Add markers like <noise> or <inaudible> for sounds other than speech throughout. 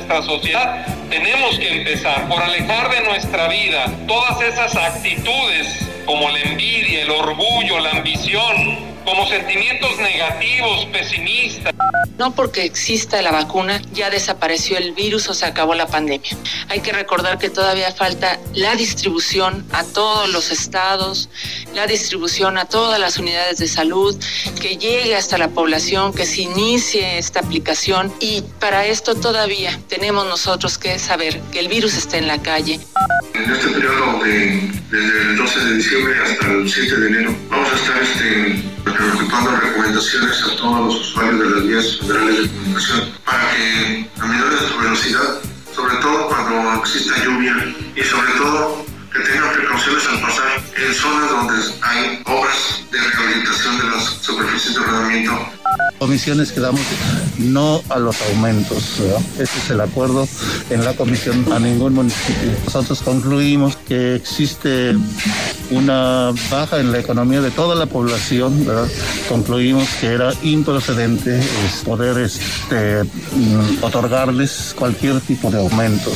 Nuestra sociedad, tenemos que empezar por alejar de nuestra vida todas esas actitudes como la envidia, el orgullo, la ambición, como sentimientos negativos, pesimistas. No porque exista la vacuna ya desapareció el virus o se acabó la pandemia. Hay que recordar que todavía falta la distribución a todos los estados, la distribución a todas las unidades de salud, que llegue hasta la población, que se inicie esta aplicación y para esto todavía tenemos nosotros que saber que el virus está en la calle. En este periodo de, desde el 12 de diciembre hasta el 7 de enero vamos a estar este, ejecutando recomendaciones a todos los usuarios de las vías federales de comunicación para que a menores de velocidad, sobre todo cuando exista lluvia y sobre todo que tengan precauciones al pasar en zonas donde hay obras de rehabilitación de las superficies de rodamiento. Comisiones que damos no a los aumentos. ¿verdad? Ese es el acuerdo en la comisión a ningún municipio. Nosotros concluimos que existe una baja en la economía de toda la población. ¿verdad? Concluimos que era improcedente poder este, mm, otorgarles cualquier tipo de aumento.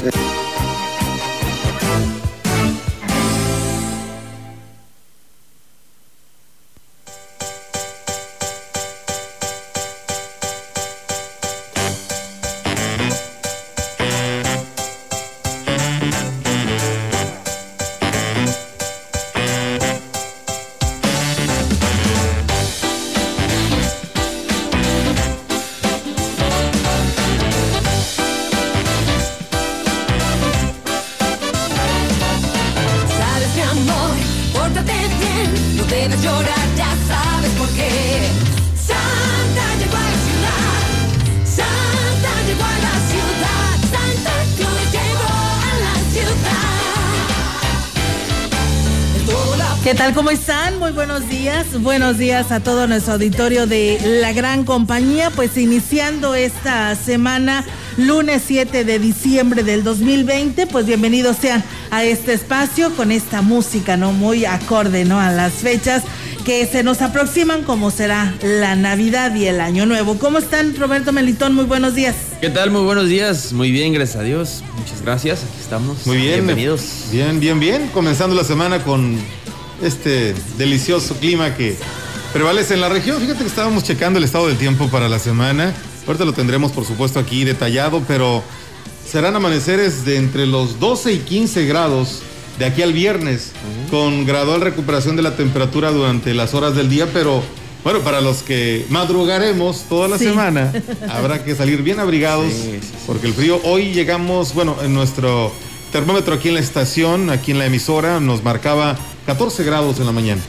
Días. Buenos días a todo nuestro auditorio de la gran compañía. Pues iniciando esta semana, lunes 7 de diciembre del 2020, pues bienvenidos sean a este espacio con esta música, ¿no? Muy acorde, ¿no? A las fechas que se nos aproximan como será la Navidad y el Año Nuevo. ¿Cómo están, Roberto Melitón? Muy buenos días. ¿Qué tal? Muy buenos días. Muy bien, gracias a Dios. Muchas gracias. Aquí estamos. Muy bien. Bienvenidos. Bien, bien, bien. Comenzando la semana con este delicioso clima que prevalece en la región. Fíjate que estábamos checando el estado del tiempo para la semana. Ahorita lo tendremos, por supuesto, aquí detallado, pero serán amaneceres de entre los 12 y 15 grados de aquí al viernes, con gradual recuperación de la temperatura durante las horas del día, pero bueno, para los que madrugaremos toda la Sí. semana, <laughs> habrá que salir bien abrigados, Sí, sí, sí. porque el frío, hoy llegamos, bueno, en nuestro termómetro aquí en la estación, aquí en la emisora, nos marcaba 14 grados en la mañana.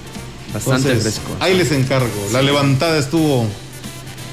Bastante Entonces, fresco. Ahí les encargo. La levantada estuvo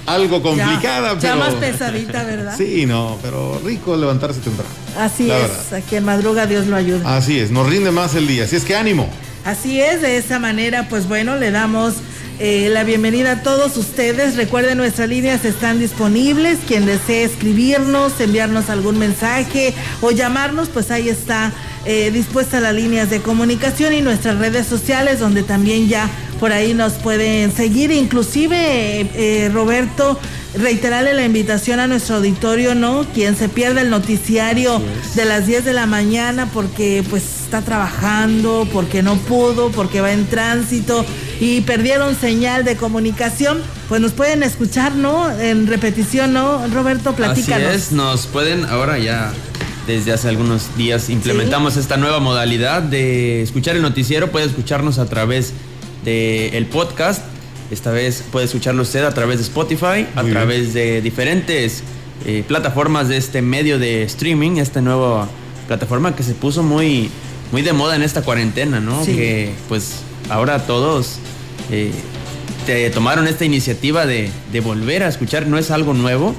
algo complicada, ya, pero. ya más pesadita, ¿verdad? Sí, no, pero rico levantarse temprano. Así La es. verdad. Aquí en madruga Dios lo ayuda. Así es, nos rinde más el día. Así es que ánimo. Así es, de esa manera, pues bueno, le damos eh, la bienvenida a todos ustedes. Recuerden, nuestras líneas están disponibles. Quien desee escribirnos, enviarnos algún mensaje o llamarnos, pues ahí está eh, dispuesta las líneas de comunicación y nuestras redes sociales, donde también ya por ahí nos pueden seguir. Inclusive, eh, eh, Roberto, reiterarle la invitación a nuestro auditorio, ¿no? Quien se pierda el noticiario de las 10 de la mañana porque pues está trabajando, porque no pudo, porque va en tránsito y perdieron señal de comunicación, pues nos pueden escuchar, ¿no? En repetición, ¿no? Roberto, platícanos. Así es, nos pueden ahora ya desde hace algunos días implementamos esta nueva modalidad de escuchar el noticiero, puede escucharnos a través del podcast esta vez puede escucharlo usted a través de Spotify, a través de diferentes eh, plataformas de este medio de streaming, esta nueva plataforma que se puso muy, muy de moda en esta cuarentena, ¿no? Que pues ahora todos eh, te tomaron esta iniciativa de, de, volver a escuchar, no es algo nuevo,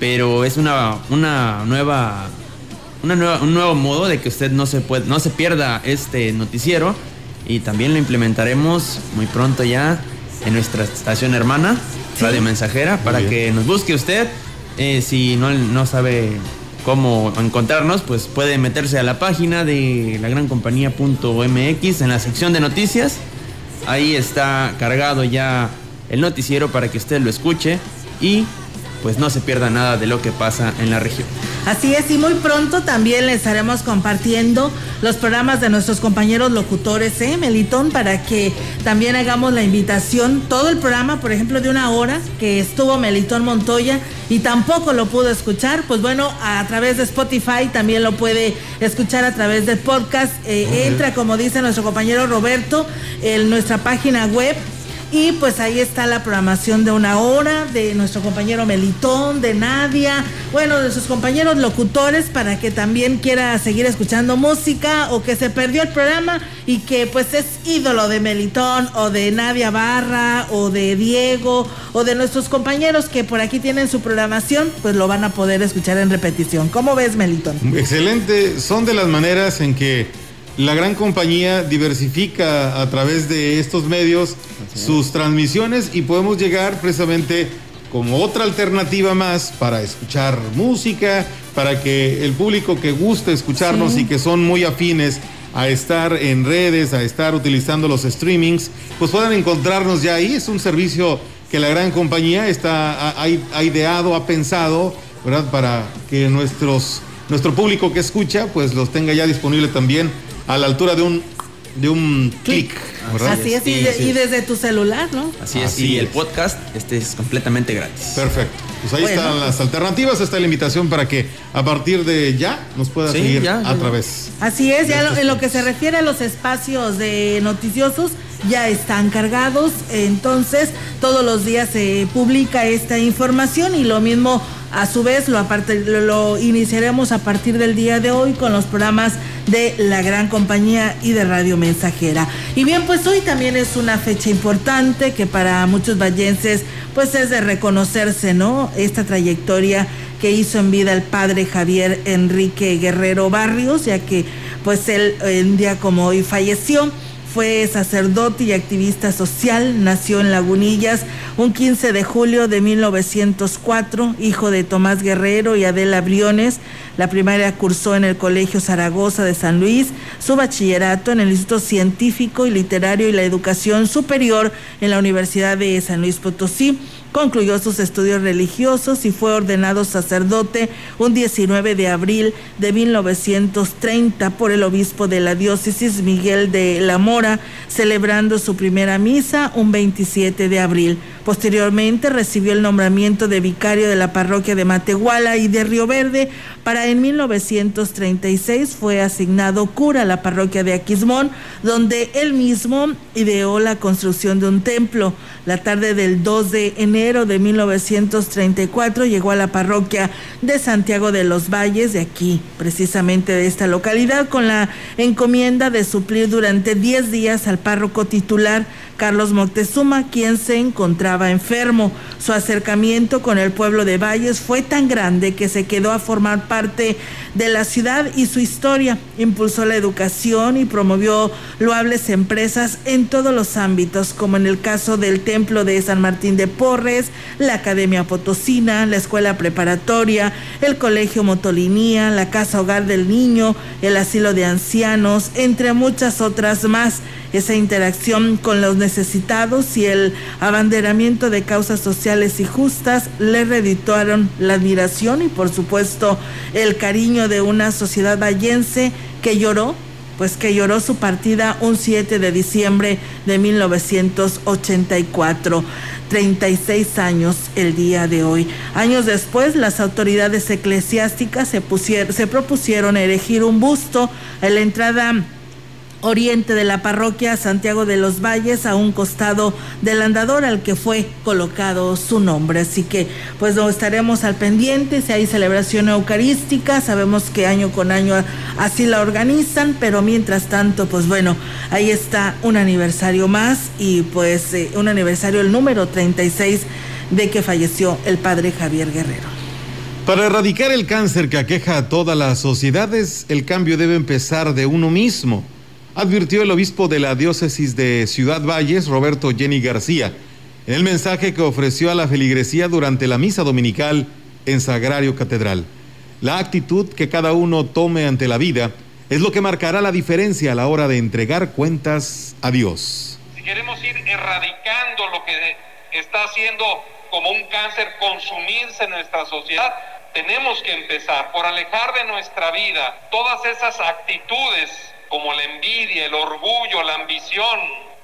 pero es una, una nueva... Una nueva, un nuevo modo de que usted no se, puede, no se pierda este noticiero. Y también lo implementaremos muy pronto ya en nuestra estación hermana, Radio Mensajera, para que nos busque usted. Eh, si no, no sabe cómo encontrarnos, pues puede meterse a la página de la gran compañía.mx en la sección de noticias. Ahí está cargado ya el noticiero para que usted lo escuche y pues no se pierda nada de lo que pasa en la región. Así es, y muy pronto también les estaremos compartiendo los programas de nuestros compañeros locutores, ¿eh, Melitón? Para que también hagamos la invitación, todo el programa, por ejemplo, de una hora que estuvo Melitón Montoya y tampoco lo pudo escuchar, pues bueno, a través de Spotify también lo puede escuchar a través del podcast. Eh, entra, como dice nuestro compañero Roberto, en nuestra página web y pues ahí está la programación de una hora de nuestro compañero Melitón, de Nadia, bueno, de sus compañeros locutores para que también quiera seguir escuchando música o que se perdió el programa y que pues es ídolo de Melitón o de Nadia Barra o de Diego o de nuestros compañeros que por aquí tienen su programación, pues lo van a poder escuchar en repetición. ¿Cómo ves, Melitón? Excelente, son de las maneras en que la gran compañía diversifica a través de estos medios sus transmisiones y podemos llegar precisamente como otra alternativa más para escuchar música, para que el público que guste escucharnos y que son muy afines a estar en redes, a estar utilizando los streamings, pues puedan encontrarnos ya ahí. Es un servicio que la gran compañía está, ha, ha ideado, ha pensado, ¿verdad? Para que nuestros, nuestro público que escucha, pues los tenga ya disponible también a la altura de un de un clic. Así es, y, desde tu celular, ¿no? Así es, y el podcast este es completamente gratis. Perfecto. Pues ahí están las alternativas, está la invitación para que a partir de ya nos pueda seguir a través. Así es, ya en lo que se refiere a los espacios de noticiosos, ya están cargados, entonces todos los días se publica esta información y lo mismo a su vez lo, aparte, lo, iniciaremos a partir del día de hoy con los programas de la gran compañía y de Radio Mensajera. Y bien, pues hoy también es una fecha importante que para muchos vallenses pues es de reconocerse, ¿no? Esta trayectoria que hizo en vida el padre Javier Enrique Guerrero Barrios, ya que pues él un día como hoy falleció. Fue sacerdote y activista social, nació en Lagunillas un 15 de julio de 1904, hijo de Tomás Guerrero y Adela Briones. La primaria cursó en el Colegio Zaragoza de San Luis, su bachillerato en el Instituto Científico y Literario y la Educación Superior en la Universidad de San Luis Potosí Concluyó sus estudios religiosos y fue ordenado sacerdote un 19 de abril de 1930 por el obispo de la diócesis Miguel de la Mora, celebrando su primera misa un 27 de abril. Posteriormente recibió el nombramiento de vicario de la parroquia de Matehuala y de Río Verde. Para en 1936 fue asignado cura a la parroquia de Aquismón, donde él mismo ideó la construcción de un templo. La tarde del 2 de enero de 1934 llegó a la parroquia de Santiago de los Valles, de aquí, precisamente de esta localidad, con la encomienda de suplir durante 10 días al párroco titular Carlos Moctezuma, quien se encontraba enfermo. Su acercamiento con el pueblo de Valles fue tan grande que se quedó a formar parte de la ciudad y su historia. Impulsó la educación y promovió loables empresas en todos los ámbitos, como en el caso del Templo de San Martín de Porres, la Academia Potosina, la Escuela Preparatoria, el Colegio Motolinía, la Casa Hogar del Niño, el Asilo de Ancianos, entre muchas otras más. Esa interacción con los necesitados y el abanderamiento de causas sociales y justas le redituaron la admiración y por supuesto el cariño de una sociedad vallense que lloró pues que lloró su partida un 7 de diciembre de 1984. 36 años el día de hoy. Años después, las autoridades eclesiásticas se, se propusieron erigir un busto a la entrada oriente de la parroquia Santiago de los Valles a un costado del andador al que fue colocado su nombre. Así que pues no estaremos al pendiente si hay celebración eucarística, sabemos que año con año así la organizan, pero mientras tanto pues bueno, ahí está un aniversario más y pues eh, un aniversario el número 36 de que falleció el padre Javier Guerrero. Para erradicar el cáncer que aqueja a todas las sociedades, el cambio debe empezar de uno mismo advirtió el obispo de la diócesis de Ciudad Valles, Roberto Jenny García, en el mensaje que ofreció a la feligresía durante la misa dominical en Sagrario Catedral. La actitud que cada uno tome ante la vida es lo que marcará la diferencia a la hora de entregar cuentas a Dios. Si queremos ir erradicando lo que está haciendo como un cáncer consumirse en nuestra sociedad, tenemos que empezar por alejar de nuestra vida todas esas actitudes como la envidia, el orgullo, la ambición,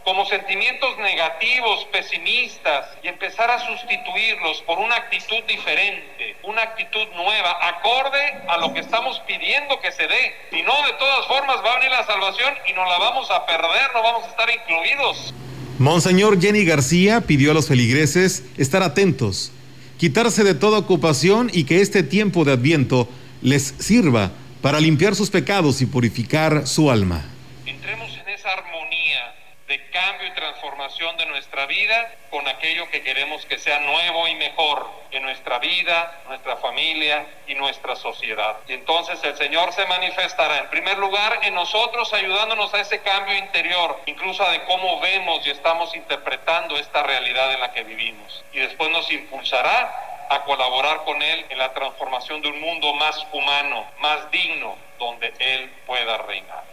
como sentimientos negativos, pesimistas, y empezar a sustituirlos por una actitud diferente, una actitud nueva, acorde a lo que estamos pidiendo que se dé. Si no, de todas formas va a venir la salvación y nos la vamos a perder, no vamos a estar incluidos. Monseñor Jenny García pidió a los feligreses estar atentos, quitarse de toda ocupación y que este tiempo de adviento les sirva para limpiar sus pecados y purificar su alma. Entremos en esa armonía de cambio y transformación de nuestra vida con aquello que queremos que sea nuevo y mejor en nuestra vida, nuestra familia y nuestra sociedad. Y entonces el Señor se manifestará en primer lugar en nosotros ayudándonos a ese cambio interior, incluso de cómo vemos y estamos interpretando esta realidad en la que vivimos. Y después nos impulsará a colaborar con Él en la transformación de un mundo más humano, más digno, donde Él pueda reinar.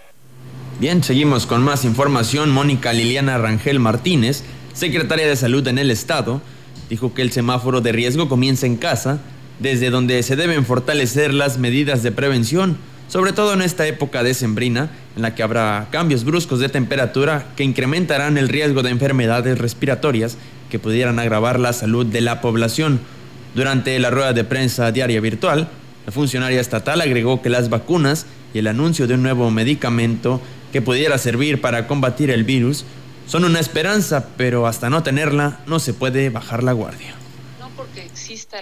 Bien, seguimos con más información. Mónica Liliana Rangel Martínez, secretaria de Salud en el Estado, dijo que el semáforo de riesgo comienza en casa, desde donde se deben fortalecer las medidas de prevención, sobre todo en esta época decembrina, en la que habrá cambios bruscos de temperatura que incrementarán el riesgo de enfermedades respiratorias que pudieran agravar la salud de la población. Durante la rueda de prensa diaria virtual, la funcionaria estatal agregó que las vacunas y el anuncio de un nuevo medicamento que pudiera servir para combatir el virus son una esperanza, pero hasta no tenerla no se puede bajar la guardia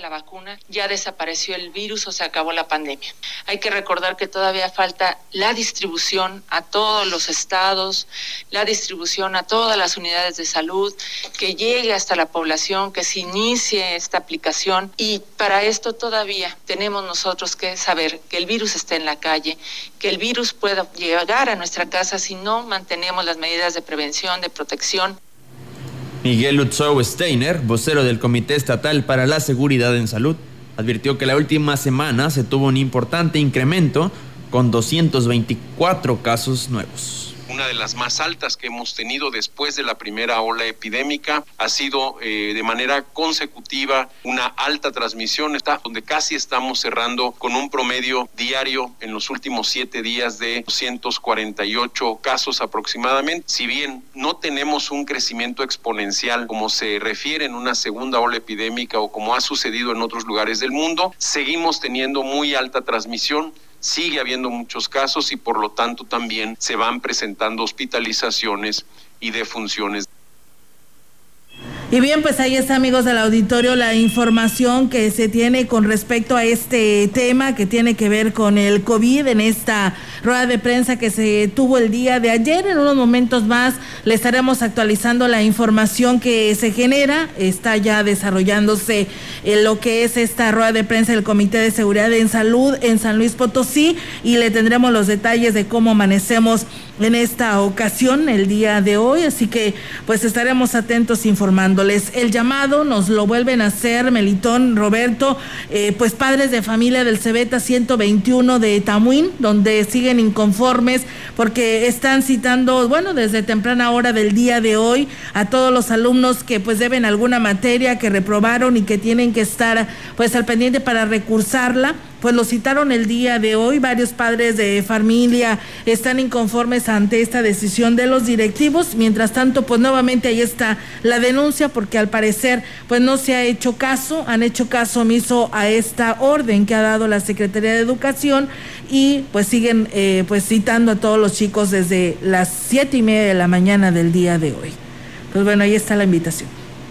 la vacuna, ya desapareció el virus o se acabó la pandemia. Hay que recordar que todavía falta la distribución a todos los estados, la distribución a todas las unidades de salud, que llegue hasta la población, que se inicie esta aplicación y para esto todavía tenemos nosotros que saber que el virus está en la calle, que el virus pueda llegar a nuestra casa si no mantenemos las medidas de prevención, de protección. Miguel Lutzow Steiner, vocero del Comité Estatal para la Seguridad en Salud, advirtió que la última semana se tuvo un importante incremento con 224 casos nuevos una de las más altas que hemos tenido después de la primera ola epidémica. Ha sido eh, de manera consecutiva una alta transmisión, está, donde casi estamos cerrando con un promedio diario en los últimos siete días de 248 casos aproximadamente. Si bien no tenemos un crecimiento exponencial como se refiere en una segunda ola epidémica o como ha sucedido en otros lugares del mundo, seguimos teniendo muy alta transmisión sigue habiendo muchos casos y por lo tanto también se van presentando hospitalizaciones y defunciones. Y bien, pues ahí está, amigos del auditorio, la información que se tiene con respecto a este tema que tiene que ver con el COVID en esta rueda de prensa que se tuvo el día de ayer. En unos momentos más le estaremos actualizando la información que se genera. Está ya desarrollándose en lo que es esta rueda de prensa del Comité de Seguridad en Salud en San Luis Potosí y le tendremos los detalles de cómo amanecemos en esta ocasión, el día de hoy, así que pues estaremos atentos informándoles. El llamado nos lo vuelven a hacer Melitón, Roberto, eh, pues padres de familia del Cebeta 121 de Tamuín, donde siguen inconformes porque están citando, bueno, desde temprana hora del día de hoy a todos los alumnos que pues deben alguna materia, que reprobaron y que tienen que estar pues al pendiente para recursarla pues lo citaron el día de hoy. Varios padres de familia están inconformes ante esta decisión de los directivos. Mientras tanto, pues nuevamente ahí está la denuncia porque al parecer pues no se ha hecho caso, han hecho caso omiso a esta orden que ha dado la Secretaría de Educación y pues siguen eh, pues citando a todos los chicos desde las siete y media de la mañana del día de hoy. Pues bueno, ahí está la invitación.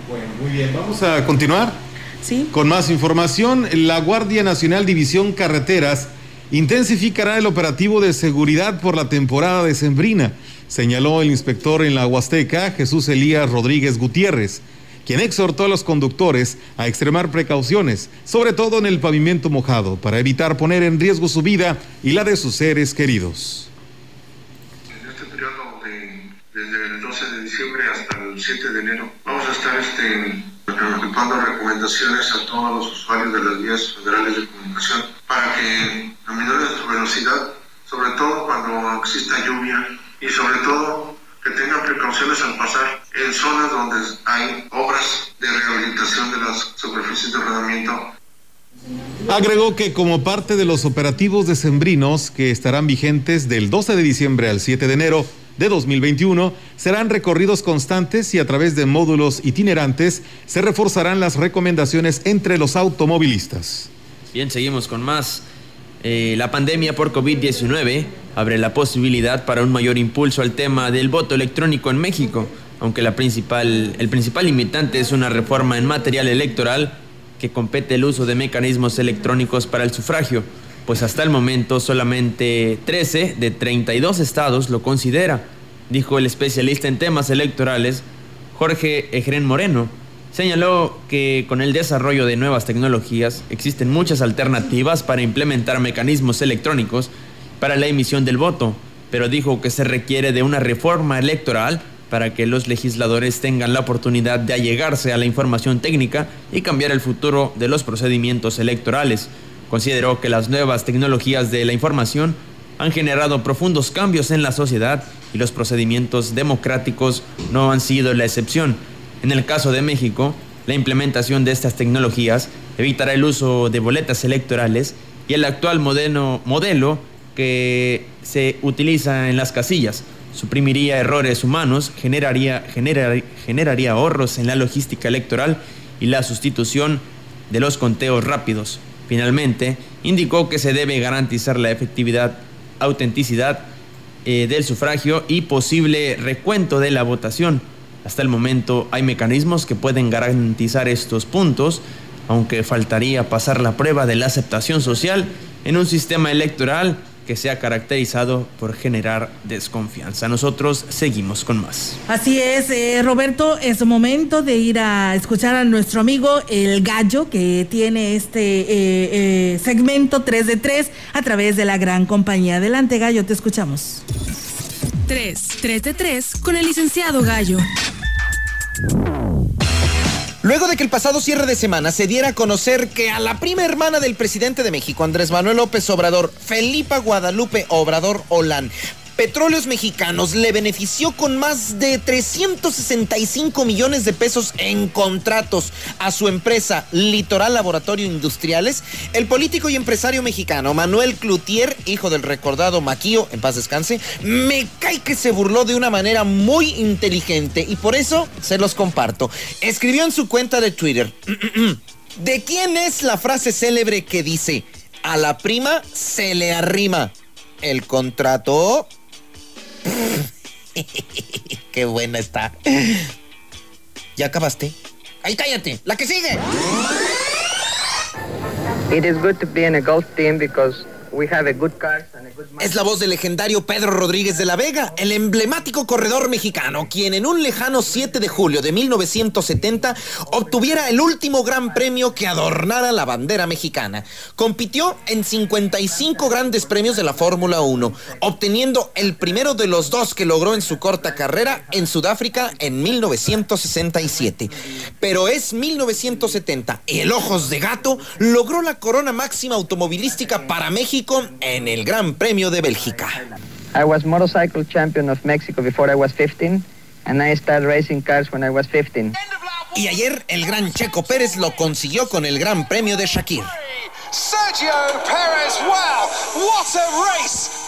Bueno, muy bien, vamos a continuar. Sí. Con más información, la Guardia Nacional División Carreteras intensificará el operativo de seguridad por la temporada decembrina, señaló el inspector en la Huasteca, Jesús Elías Rodríguez Gutiérrez, quien exhortó a los conductores a extremar precauciones, sobre todo en el pavimento mojado, para evitar poner en riesgo su vida y la de sus seres queridos. En este periodo de, desde el 12 de diciembre hasta el 7 de enero, vamos a estar este, equipando recomendaciones a todos los usuarios de las vías federales de comunicación para que aminoren su velocidad, sobre todo cuando exista lluvia y sobre todo que tengan precauciones al pasar en zonas donde hay obras de rehabilitación de las superficies de rodamiento Agregó que como parte de los operativos decembrinos que estarán vigentes del 12 de diciembre al 7 de enero de 2021, serán recorridos constantes y a través de módulos itinerantes se reforzarán las recomendaciones entre los automovilistas. Bien, seguimos con más. Eh, la pandemia por COVID-19 abre la posibilidad para un mayor impulso al tema del voto electrónico en México, aunque la principal, el principal limitante es una reforma en material electoral que compete el uso de mecanismos electrónicos para el sufragio, pues hasta el momento solamente 13 de 32 estados lo considera, dijo el especialista en temas electorales Jorge Ejren Moreno. Señaló que con el desarrollo de nuevas tecnologías existen muchas alternativas para implementar mecanismos electrónicos para la emisión del voto, pero dijo que se requiere de una reforma electoral para que los legisladores tengan la oportunidad de allegarse a la información técnica y cambiar el futuro de los procedimientos electorales. Consideró que las nuevas tecnologías de la información han generado profundos cambios en la sociedad y los procedimientos democráticos no han sido la excepción. En el caso de México, la implementación de estas tecnologías evitará el uso de boletas electorales y el actual modelo, modelo que se utiliza en las casillas suprimiría errores humanos, generaría, generar- generaría ahorros en la logística electoral y la sustitución de los conteos rápidos. Finalmente, indicó que se debe garantizar la efectividad, autenticidad eh, del sufragio y posible recuento de la votación. Hasta el momento hay mecanismos que pueden garantizar estos puntos, aunque faltaría pasar la prueba de la aceptación social en un sistema electoral que se ha caracterizado por generar desconfianza. Nosotros seguimos con más. Así es, eh, Roberto, es momento de ir a escuchar a nuestro amigo El Gallo, que tiene este eh, eh, segmento 3 de 3 a través de la gran compañía. Adelante, Gallo, te escuchamos. 3, 3 de 3 con el licenciado Gallo. Luego de que el pasado cierre de semana se diera a conocer que a la prima hermana del presidente de México, Andrés Manuel López Obrador, Felipa Guadalupe Obrador Olán, Petróleos Mexicanos le benefició con más de 365 millones de pesos en contratos a su empresa Litoral Laboratorio Industriales, el político y empresario mexicano Manuel Cloutier, hijo del recordado Maquío, en paz descanse, me cae que se burló de una manera muy inteligente y por eso se los comparto. Escribió en su cuenta de Twitter, <clears throat> ¿de quién es la frase célebre que dice, a la prima se le arrima el contrato? <laughs> Qué buena está. ¿Ya acabaste? ¡Ay, cállate! ¡La que sigue! It is good to be in a golf team because Es la voz del legendario Pedro Rodríguez de la Vega, el emblemático corredor mexicano, quien en un lejano 7 de julio de 1970 obtuviera el último gran premio que adornara la bandera mexicana. Compitió en 55 grandes premios de la Fórmula 1, obteniendo el primero de los dos que logró en su corta carrera en Sudáfrica en 1967. Pero es 1970 y el Ojos de Gato logró la corona máxima automovilística para México en el Gran Premio de Bélgica. I was motorcycle champion of Mexico before I was 15, and I started racing cars when I was 15. Y ayer el gran Checo Pérez lo consiguió con el Gran Premio de Shakir. Sergio Perez, wow, what a race!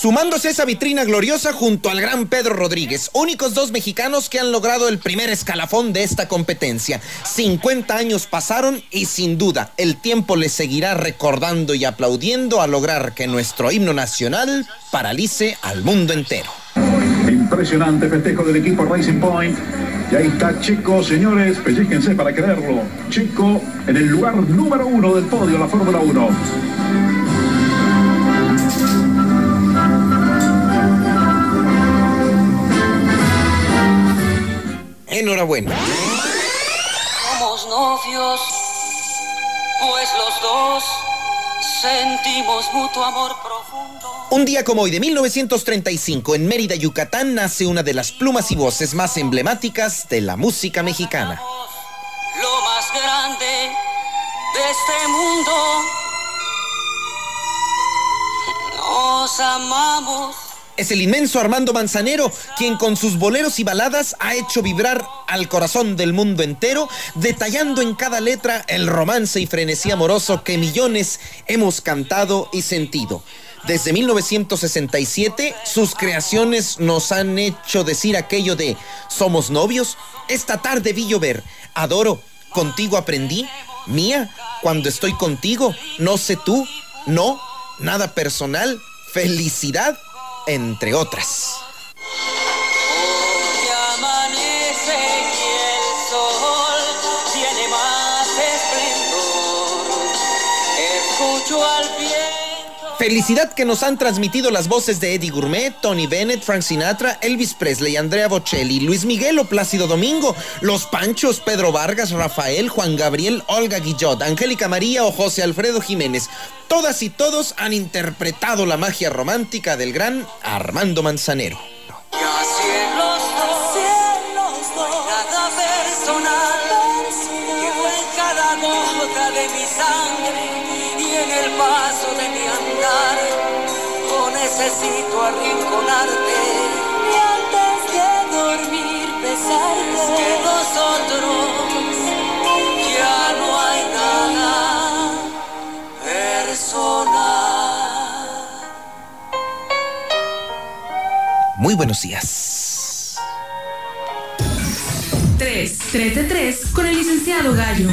Sumándose a esa vitrina gloriosa junto al gran Pedro Rodríguez, únicos dos mexicanos que han logrado el primer escalafón de esta competencia. 50 años pasaron y sin duda el tiempo les seguirá recordando y aplaudiendo a lograr que nuestro himno nacional paralice al mundo entero. Impresionante festejo del equipo Racing Point. Y ahí está Chico, señores, pellíquense para creerlo. Chico en el lugar número uno del podio la Fórmula 1. Enhorabuena. Somos novios, pues los dos sentimos mutuo amor profundo. Un día como hoy de 1935, en Mérida, Yucatán, nace una de las plumas y voces más emblemáticas de la música mexicana. Lo más grande de este mundo. Nos amamos. Es el inmenso Armando Manzanero, quien con sus boleros y baladas ha hecho vibrar al corazón del mundo entero, detallando en cada letra el romance y frenesí amoroso que millones hemos cantado y sentido. Desde 1967, sus creaciones nos han hecho decir aquello de somos novios, esta tarde vi llover, adoro, contigo aprendí, mía, cuando estoy contigo, no sé tú, no, nada personal, felicidad, entre otras. Felicidad que nos han transmitido las voces de Eddie Gourmet, Tony Bennett, Frank Sinatra, Elvis Presley, Andrea Bocelli, Luis Miguel o Plácido Domingo, Los Panchos, Pedro Vargas, Rafael, Juan Gabriel, Olga Guillot, Angélica María o José Alfredo Jiménez. Todas y todos han interpretado la magia romántica del gran Armando Manzanero. De mi sangre y en el paso de mi andar. No necesito arrinconarte. Y antes de dormir besarte. que nosotros ya no hay nada personal. Muy buenos días. 3, 3 de 3 con el licenciado Gallo.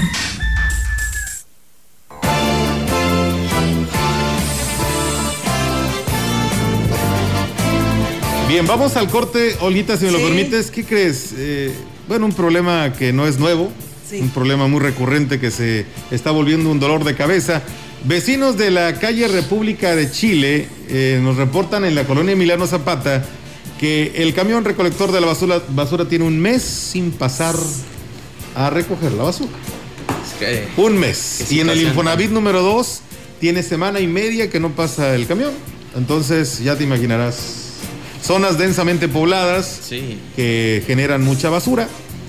Bien, vamos al corte, Olguita, si me lo permites. ¿Qué crees? Eh, bueno, un problema que no es nuevo, Sí. un problema muy recurrente que se está volviendo un dolor de cabeza. Vecinos de la calle República de Chile eh, nos reportan en la colonia Emiliano Zapata que el camión recolector de la basura, basura tiene un mes sin pasar a recoger la basura. Un mes. Y en el Infonavit número 2 tiene semana y media que no pasa el camión. Entonces ya te imaginarás. Zonas densamente pobladas Sí. que generan mucha basura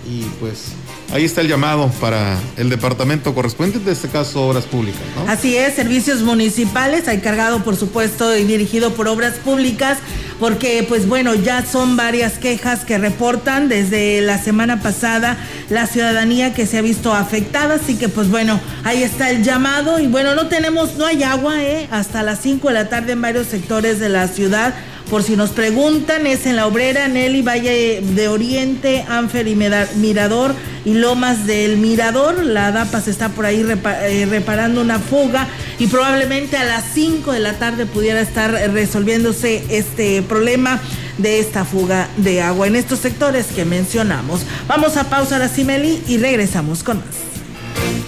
y pues ahí está el llamado para el departamento correspondiente, en este caso Obras Públicas. ¿no? Así es, servicios municipales, encargado por supuesto y dirigido por obras públicas, porque pues bueno, ya son varias quejas que reportan desde la semana pasada la ciudadanía que se ha visto afectada, así que pues bueno, ahí está el llamado y bueno, no tenemos, no hay agua, ¿eh? Hasta las 5 de la tarde en varios sectores de la ciudad. Por si nos preguntan, es en La Obrera, Nelly, Valle de Oriente, Anfer y Mirador y Lomas del Mirador. La DAPAS está por ahí eh, reparando una fuga y probablemente a las 5 de la tarde pudiera estar resolviéndose este problema de esta fuga de agua en estos sectores que mencionamos. Vamos a pausar a Simeli y regresamos con más.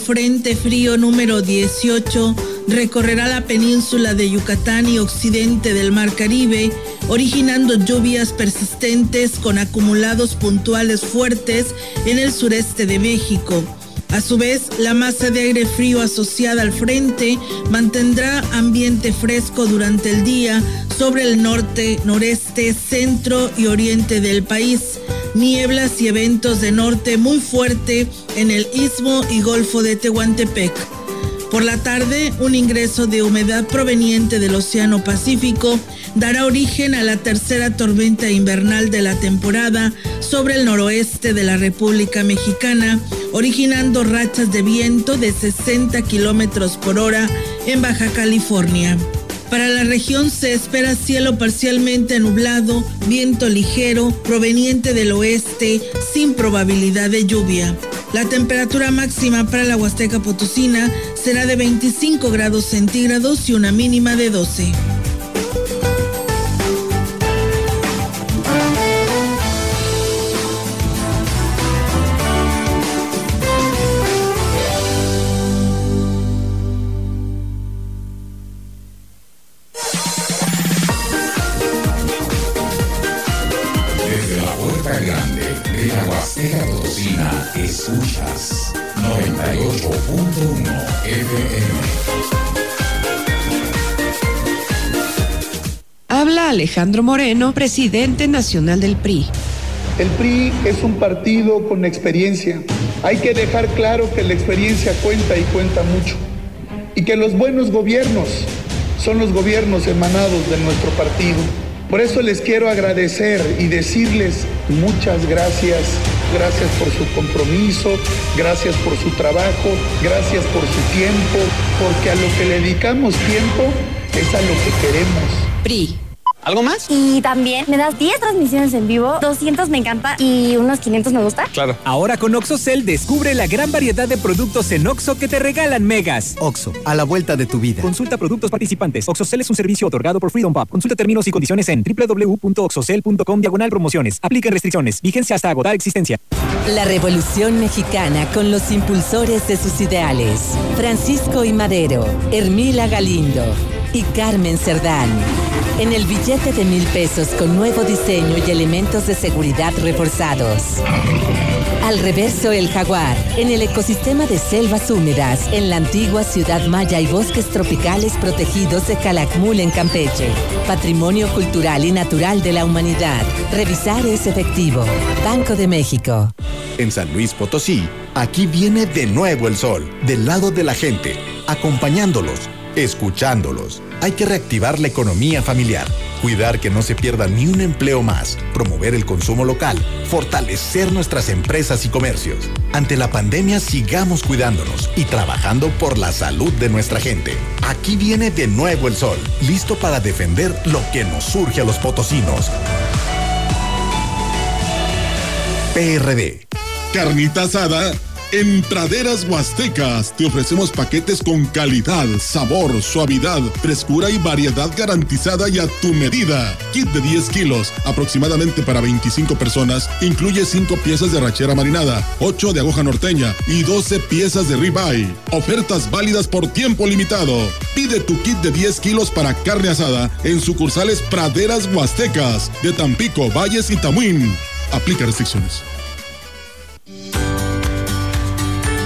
Frente Frío número 18 recorrerá la península de Yucatán y occidente del Mar Caribe, originando lluvias persistentes con acumulados puntuales fuertes en el sureste de México. A su vez, la masa de aire frío asociada al frente mantendrá ambiente fresco durante el día sobre el norte, noreste, centro y oriente del país. Nieblas y eventos de norte muy fuerte en el istmo y golfo de Tehuantepec. Por la tarde, un ingreso de humedad proveniente del Océano Pacífico dará origen a la tercera tormenta invernal de la temporada sobre el noroeste de la República Mexicana, originando rachas de viento de 60 kilómetros por hora en Baja California. Para la región se espera cielo parcialmente nublado, viento ligero proveniente del oeste sin probabilidad de lluvia. La temperatura máxima para la Huasteca Potosina será de 25 grados centígrados y una mínima de 12. Alejandro Moreno, presidente nacional del PRI. El PRI es un partido con experiencia. Hay que dejar claro que la experiencia cuenta y cuenta mucho. Y que los buenos gobiernos son los gobiernos emanados de nuestro partido. Por eso les quiero agradecer y decirles muchas gracias. Gracias por su compromiso, gracias por su trabajo, gracias por su tiempo, porque a lo que le dedicamos tiempo es a lo que queremos. PRI. ¿Algo más? Y también me das 10 transmisiones en vivo, 200 me encanta y unos 500 me gusta. Claro. Ahora con OxoCell descubre la gran variedad de productos en Oxo que te regalan megas. Oxo, a la vuelta de tu vida. Consulta productos participantes. OxoCell es un servicio otorgado por Freedom Pub. Consulta términos y condiciones en www.oxocell.com diagonal promociones. Apliquen restricciones. Vigencia hasta agotar existencia. La Revolución Mexicana con los impulsores de sus ideales. Francisco y Madero, Hermila Galindo y Carmen Cerdán. En el billete de mil pesos con nuevo diseño y elementos de seguridad reforzados. Al reverso el jaguar, en el ecosistema de selvas húmedas, en la antigua ciudad maya y bosques tropicales protegidos de Calakmul en Campeche. Patrimonio cultural y natural de la humanidad. Revisar es efectivo. Banco de México. En San Luis Potosí, aquí viene de nuevo el sol, del lado de la gente, acompañándolos, escuchándolos. Hay que reactivar la economía familiar, cuidar que no se pierda ni un empleo más, promover el consumo local, fortalecer nuestras empresas y comercios. Ante la pandemia sigamos cuidándonos y trabajando por la salud de nuestra gente. Aquí viene de nuevo el sol, listo para defender lo que nos surge a los potosinos. PRD. Carnita asada en Praderas Huastecas te ofrecemos paquetes con calidad, sabor, suavidad, frescura y variedad garantizada y a tu medida. Kit de 10 kilos, aproximadamente para 25 personas, incluye 5 piezas de rachera marinada, 8 de aguja norteña y 12 piezas de ribeye. Ofertas válidas por tiempo limitado. Pide tu kit de 10 kilos para carne asada en sucursales Praderas Huastecas de Tampico, Valles y Tamuín. Aplica restricciones.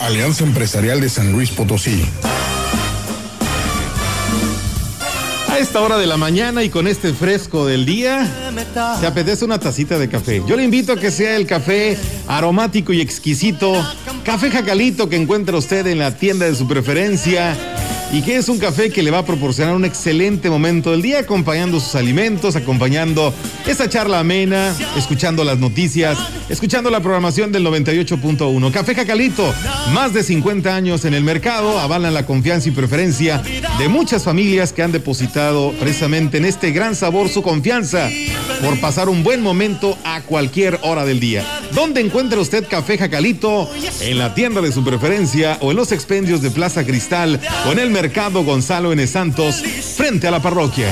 Alianza Empresarial de San Luis Potosí. A esta hora de la mañana y con este fresco del día, se apetece una tacita de café. Yo le invito a que sea el café aromático y exquisito, café jacalito que encuentra usted en la tienda de su preferencia y que es un café que le va a proporcionar un excelente momento del día acompañando sus alimentos, acompañando esa charla amena, escuchando las noticias, escuchando la programación del 98.1. Café Jacalito, más de 50 años en el mercado, avalan la confianza y preferencia de muchas familias que han depositado precisamente en este gran sabor su confianza por pasar un buen momento a cualquier hora del día. ¿Dónde encuentra usted Café Jacalito? En la tienda de su preferencia o en los expendios de Plaza Cristal o en el Gonzalo N. Santos, frente a la parroquia.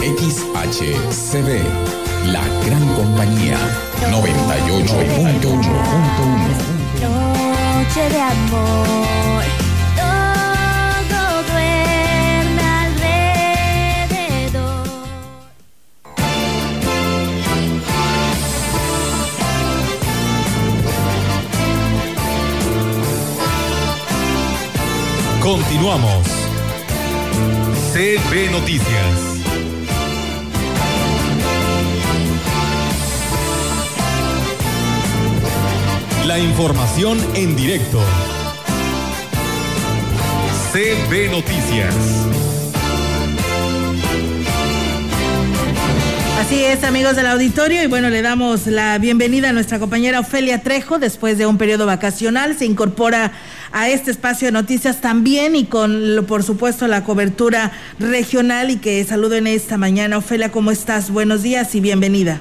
XHCB, la gran compañía, 98.1. Noche de amor. Continuamos. CB Noticias. La información en directo. CB Noticias. Así es, amigos del auditorio, y bueno, le damos la bienvenida a nuestra compañera Ofelia Trejo. Después de un periodo vacacional, se incorpora a este espacio de noticias también y con, por supuesto, la cobertura regional. Y que saludo en esta mañana. Ofelia, ¿cómo estás? Buenos días y bienvenida.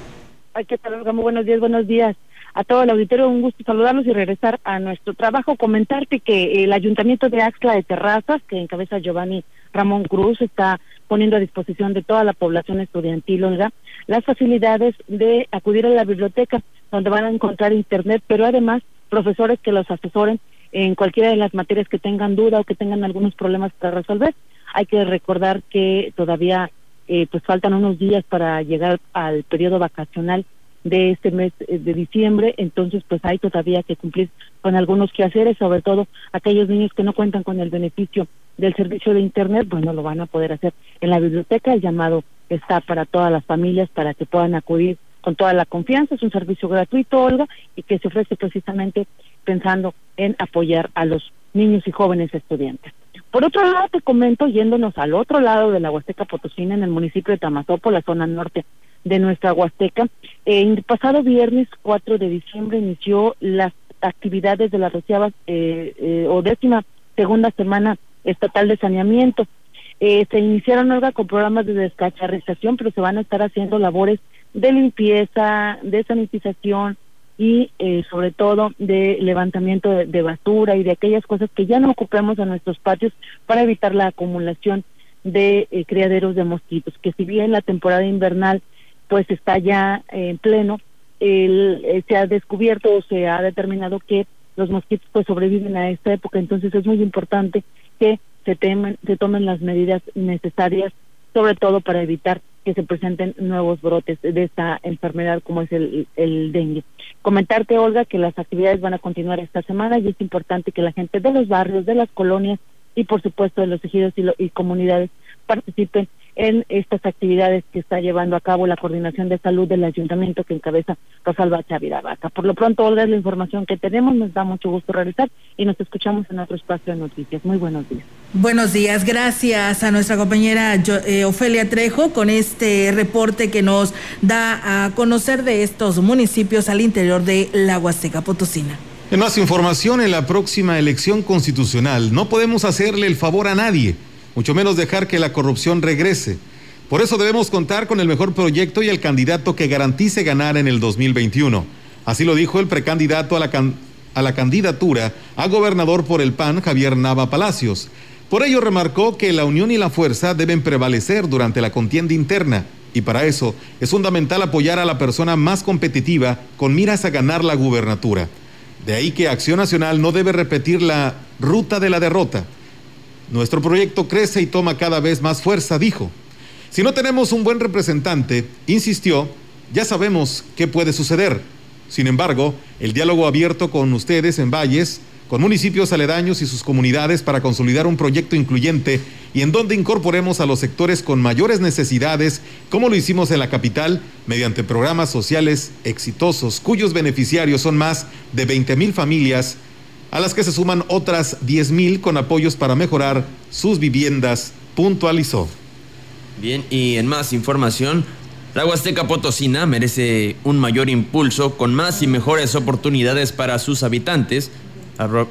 Ay, ¿qué tal? Muy buenos días, buenos días a todo el auditorio. Un gusto saludarlos y regresar a nuestro trabajo. Comentarte que el Ayuntamiento de Axla de Terrazas, que encabeza Giovanni Ramón Cruz, está poniendo a disposición de toda la población estudiantil, Olga, las facilidades de acudir a la biblioteca, donde van a encontrar internet, pero además profesores que los asesoren en cualquiera de las materias que tengan duda o que tengan algunos problemas para resolver. Hay que recordar que todavía eh, pues faltan unos días para llegar al periodo vacacional de este mes eh, de diciembre, entonces pues hay todavía que cumplir con algunos quehaceres, sobre todo aquellos niños que no cuentan con el beneficio del servicio de internet, bueno, lo van a poder hacer en la biblioteca, el llamado está para todas las familias para que puedan acudir con toda la confianza, es un servicio gratuito, Olga, y que se ofrece precisamente pensando en apoyar a los niños y jóvenes estudiantes. Por otro lado, te comento, yéndonos al otro lado de la Huasteca Potosina, en el municipio de Tamazopo, la zona norte de nuestra Huasteca, eh, el pasado viernes 4 de diciembre inició las actividades de la doceava eh, eh, o décima segunda semana estatal de saneamiento. Eh, se iniciaron ahora con programas de descacharrización, pero se van a estar haciendo labores de limpieza, de sanitización y eh, sobre todo de levantamiento de, basura y de aquellas cosas que ya no ocupemos en nuestros patios para evitar la acumulación de eh, criaderos de mosquitos, que si bien la temporada invernal pues está ya en pleno, el, eh, se ha descubierto o se ha determinado que los mosquitos pues sobreviven a esta época, entonces es muy importante que se, temen, se tomen las medidas necesarias, sobre todo para evitar que se presenten nuevos brotes de esta enfermedad como es el, el dengue. Comentarte, Olga, que las actividades van a continuar esta semana y es importante que la gente de los barrios, de las colonias y por supuesto de los ejidos y, lo- y comunidades participen en estas actividades que está llevando a cabo la Coordinación de Salud del Ayuntamiento que encabeza Rosalba Chavira Vaca. Por lo pronto, Olga, es la información que tenemos, nos da mucho gusto realizar y nos escuchamos en otro espacio de noticias. Muy buenos días. Buenos días, gracias a nuestra compañera Yo- eh, Ofelia Trejo con este reporte que nos da a conocer de estos municipios al interior de la Huasteca Potosina. En más información, en la próxima elección constitucional no podemos hacerle el favor a nadie, mucho menos dejar que la corrupción regrese. Por eso debemos contar con el mejor proyecto y el candidato que garantice ganar en el 2021. Así lo dijo el precandidato a la, a la candidatura a gobernador por el PAN, Javier Nava Palacios. Por ello remarcó que la unión y la fuerza deben prevalecer durante la contienda interna y para eso es fundamental apoyar a la persona más competitiva con miras a ganar la gubernatura. De ahí que Acción Nacional no debe repetir la ruta de la derrota. Nuestro proyecto crece y toma cada vez más fuerza, dijo. Si no tenemos un buen representante, insistió, ya sabemos qué puede suceder. Sin embargo, el diálogo abierto con ustedes en Valles con municipios aledaños y sus comunidades para consolidar un proyecto incluyente y en donde incorporemos a los sectores con mayores necesidades, como lo hicimos en la capital, mediante programas sociales exitosos, cuyos beneficiarios son más de 20 mil familias, a las que se suman otras 10 mil con apoyos para mejorar sus viviendas, puntualizó. Bien, y en más información, la Huasteca Potosina merece un mayor impulso con más y mejores oportunidades para sus habitantes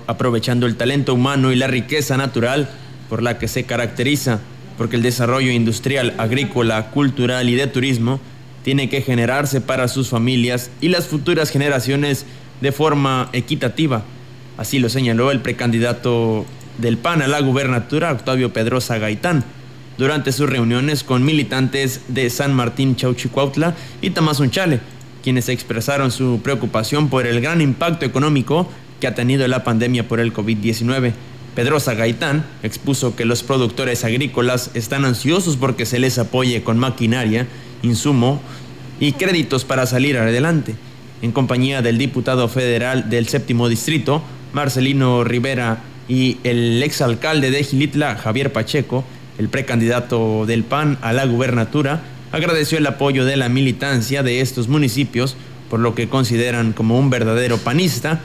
aprovechando el talento humano y la riqueza natural por la que se caracteriza, porque el desarrollo industrial, agrícola, cultural y de turismo tiene que generarse para sus familias y las futuras generaciones de forma equitativa. Así lo señaló el precandidato del PAN a la gubernatura, Octavio Pedrosa Gaitán, durante sus reuniones con militantes de San Martín Chauchicuautla y Tamazunchale, quienes expresaron su preocupación por el gran impacto económico que ha tenido la pandemia por el COVID-19. Pedrosa Gaitán expuso que los productores agrícolas están ansiosos porque se les apoye con maquinaria, insumo y créditos para salir adelante. En compañía del diputado federal del séptimo distrito, Marcelino Rivera, y el exalcalde de Gilitla, Javier Pacheco, el precandidato del PAN a la gubernatura, agradeció el apoyo de la militancia de estos municipios, por lo que consideran como un verdadero panista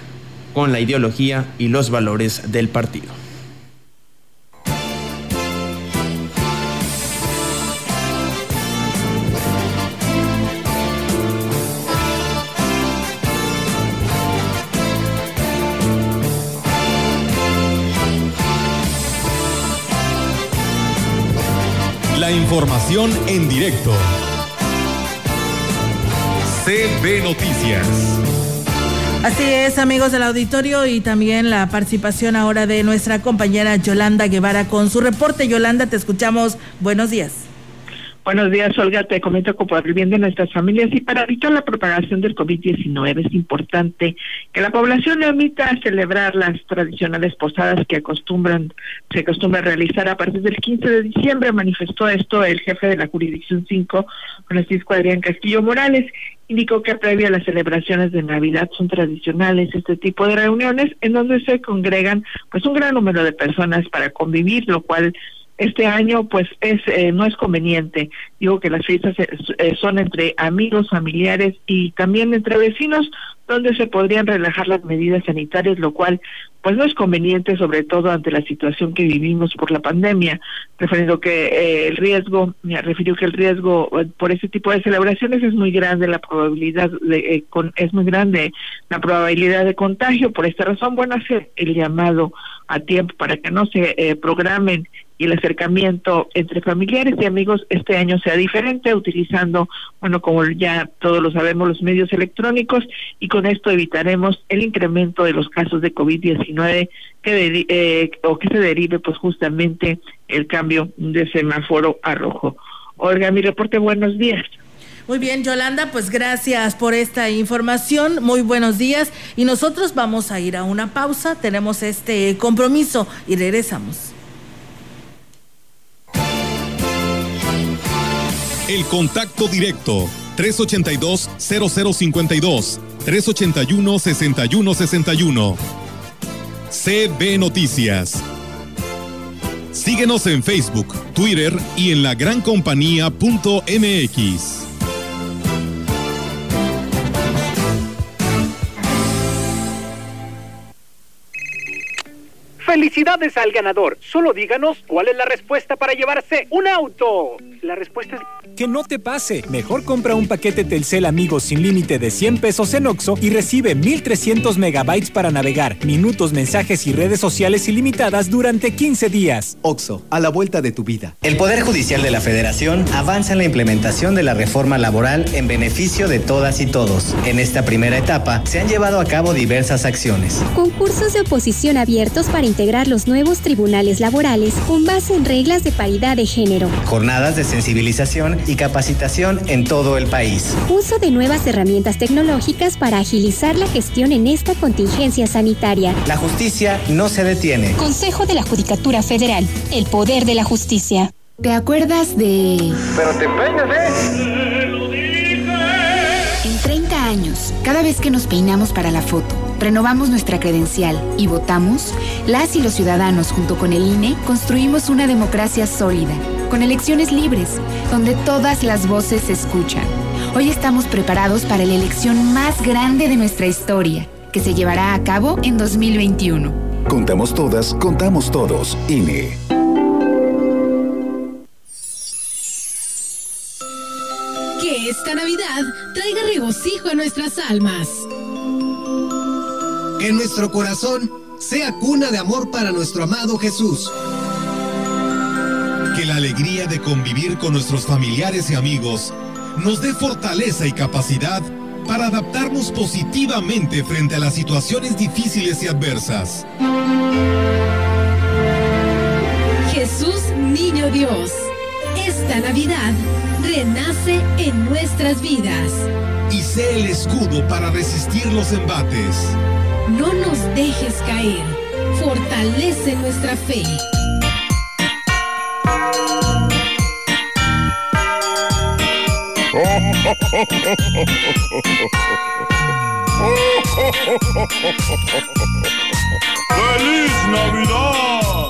con la ideología y los valores del partido. Información en directo. CB Noticias. Así es, amigos del auditorio, y también la participación ahora de nuestra compañera Yolanda Guevara con su reporte. Yolanda, te escuchamos. Buenos días. Buenos días, Olga. Te comento que por el bien de nuestras familias y para evitar la propagación del COVID-19 es importante que la población no omita celebrar las tradicionales posadas que acostumbran, se acostumbra a realizar a partir del 15 de diciembre. Manifestó esto el jefe de la jurisdicción 5, Francisco Adrián Castillo Morales, indicó que previo a las celebraciones de Navidad son tradicionales este tipo de reuniones en donde se congregan pues un gran número de personas para convivir, lo cual este año pues es eh, no es conveniente. Digo que las fiestas eh, eh, son entre amigos familiares y también entre vecinos donde se podrían relajar las medidas sanitarias lo cual pues no es conveniente sobre todo ante la situación que vivimos por la pandemia refiriendo que el riesgo me refirió que el riesgo por ese tipo de celebraciones es muy grande la probabilidad de con, es muy grande la probabilidad de contagio. Por esta razón bueno hacer el llamado a tiempo para que no se programen y el acercamiento entre familiares y amigos este año sea diferente, utilizando, bueno, como ya todos lo sabemos, los medios electrónicos y con esto evitaremos el incremento de los casos de COVID-19 que eh, o que se derive pues justamente el cambio de semáforo a rojo. Olga, mi reporte, buenos días. Muy bien, Yolanda, pues gracias por esta información. Muy buenos días. Y nosotros vamos a ir a una pausa. Tenemos este compromiso y regresamos. El contacto directo 382-0052, 381-6161. CB Noticias. Síguenos en Facebook, Twitter y en la Felicidades al ganador. Solo díganos cuál es la respuesta para llevarse un auto. La respuesta es... Que no te pase. Mejor compra un paquete Telcel Amigos sin límite de 100 pesos en Oxo y recibe 1300 megabytes para navegar, minutos, mensajes y redes sociales ilimitadas durante 15 días. Oxo, a la vuelta de tu vida. El Poder Judicial de la Federación avanza en la implementación de la reforma laboral en beneficio de todas y todos. En esta primera etapa se han llevado a cabo diversas acciones. Concursos de oposición abiertos para integrar los nuevos tribunales laborales con base en reglas de paridad de género. Jornadas de sensibilización y capacitación en todo el país. Uso de nuevas herramientas tecnológicas para agilizar la gestión en esta contingencia sanitaria. La justicia no se detiene. Consejo de la Judicatura Federal. El poder de la justicia. ¿Te acuerdas de...? Pero te peinas, ¿eh? En 30 años, cada vez que nos peinamos para la foto, renovamos nuestra credencial y votamos, las y los ciudadanos junto con el INE construimos una democracia sólida, con elecciones libres, donde todas las voces se escuchan. Hoy estamos preparados para la elección más grande de nuestra historia, que se llevará a cabo en 2021. Contamos todas, contamos todos. INE. Que esta Navidad traiga regocijo a nuestras almas. Que nuestro corazón sea cuna de amor para nuestro amado Jesús. Que la alegría de convivir con nuestros familiares y amigos nos dé fortaleza y capacidad para adaptarnos positivamente frente a las situaciones difíciles y adversas. Jesús Niño Dios, esta Navidad renace en nuestras vidas. Y sé el escudo para resistir los embates. No nos dejes caer, fortalece nuestra fe. ¡Feliz Navidad!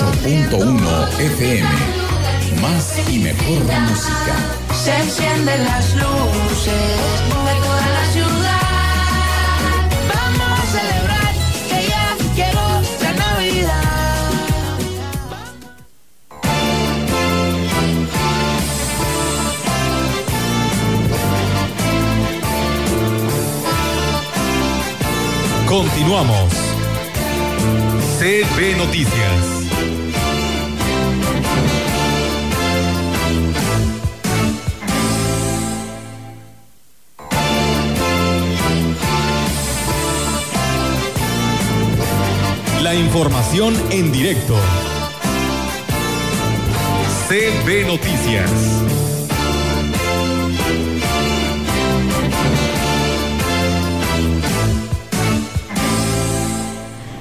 98.1 FM. Más y mejor la música. Se encienden las luces de toda la ciudad. Vamos a celebrar que ya llegó la Navidad. Continuamos. CB Noticias. La información en directo. CB Noticias.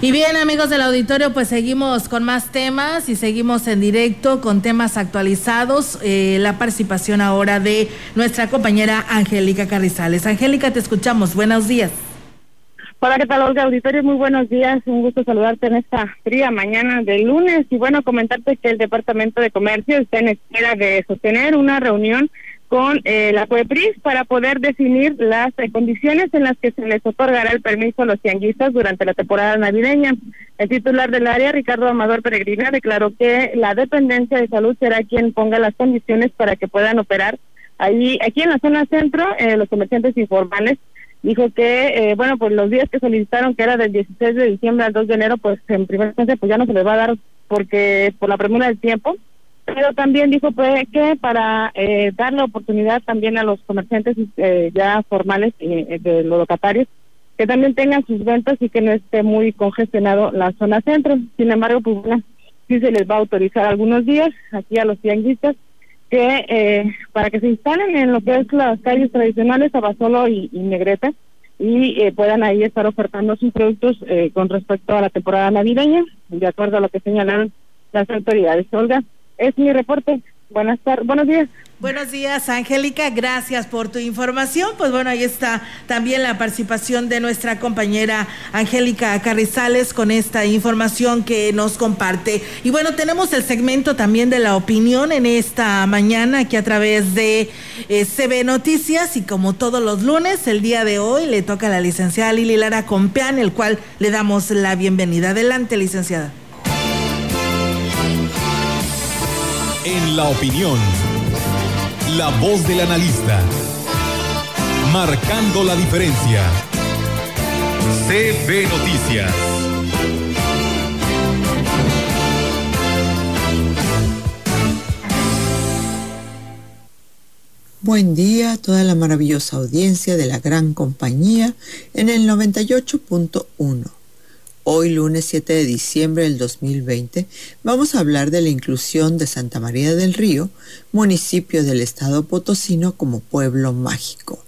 Y bien, amigos del auditorio, pues seguimos con más temas y seguimos en directo con temas actualizados. Eh, la participación ahora de nuestra compañera Angélica Carrizales. Angélica, te escuchamos. Buenos días. Hola, ¿qué tal, Olga Auditorio? Muy buenos días. Un gusto saludarte en esta fría mañana de lunes. Y bueno, comentarte que el Departamento de Comercio está en espera de sostener una reunión con eh, la COEPRIS para poder definir las eh, condiciones en las que se les otorgará el permiso a los tianguistas durante la temporada navideña. El titular del área, Ricardo Amador Peregrina, declaró que la dependencia de salud será quien ponga las condiciones para que puedan operar ahí, aquí en la zona centro, eh, los comerciantes informales. Dijo que, bueno, pues los días que solicitaron, que era del 16 de diciembre al 2 de enero, pues en primera instancia pues ya no se les va a dar porque por la premura del tiempo pero también dijo pues, que para eh, dar la oportunidad también a los comerciantes eh, ya formales eh, de los locatarios que también tengan sus ventas y que no esté muy congestionado la zona centro. Sin embargo, pues bueno, sí se les va a autorizar algunos días aquí a los tianguistas que eh, para que se instalen en lo que es las calles tradicionales, Abasolo y, y Negreta, y eh, puedan ahí estar ofertando sus productos eh, con respecto a la temporada navideña, de acuerdo a lo que señalaron las autoridades. Olga es mi reporte. Buenas tardes, buenos días. Buenos días, Angélica. Gracias por tu información. Pues bueno, ahí está también la participación de nuestra compañera Angélica Carrizales con esta información que nos comparte. Y bueno, tenemos el segmento también de la opinión en esta mañana aquí a través de eh, CB Noticias y como todos los lunes, el día de hoy le toca a la licenciada Lili Lara Compeán, el cual le damos la bienvenida. Adelante, licenciada. En la opinión, la voz del analista, marcando la diferencia. CB Noticias. Buen día a toda la maravillosa audiencia de la gran compañía en el 98.1. Hoy, lunes 7 de diciembre del 2020, vamos a hablar de la inclusión de Santa María del Río, municipio del estado potosino, como pueblo mágico.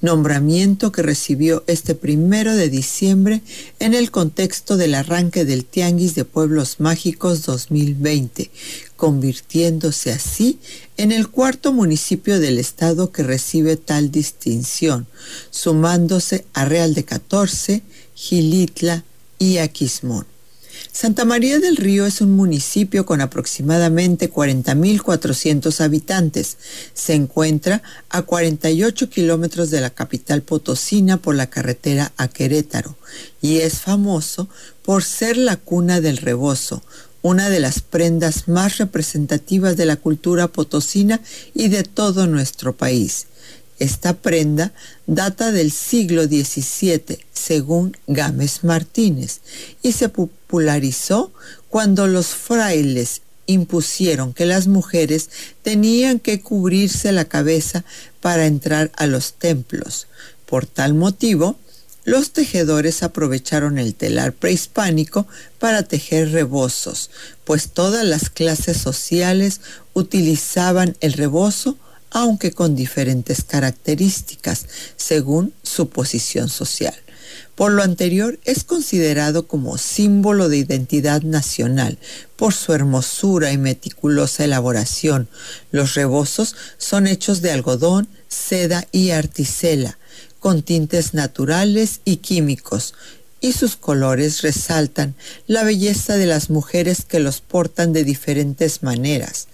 Nombramiento que recibió este primero de diciembre en el contexto del arranque del Tianguis de Pueblos Mágicos 2020, convirtiéndose así en el cuarto municipio del estado que recibe tal distinción, sumándose a Real de 14, Gilitla, y Aquismón. Santa María del Río es un municipio con aproximadamente 40.400 habitantes. Se encuentra a 48 kilómetros de la capital potosina por la carretera a Querétaro y es famoso por ser la cuna del rebozo, una de las prendas más representativas de la cultura potosina y de todo nuestro país. Esta prenda data del siglo XVII, según Gámez Martínez, y se popularizó cuando los frailes impusieron que las mujeres tenían que cubrirse la cabeza para entrar a los templos. Por tal motivo, los tejedores aprovecharon el telar prehispánico para tejer rebozos, pues todas las clases sociales utilizaban el rebozo aunque con diferentes características según su posición social. Por lo anterior, es considerado como símbolo de identidad nacional por su hermosura y meticulosa elaboración. Los rebozos son hechos de algodón, seda y articela, con tintes naturales y químicos, y sus colores resaltan la belleza de las mujeres que los portan de diferentes maneras.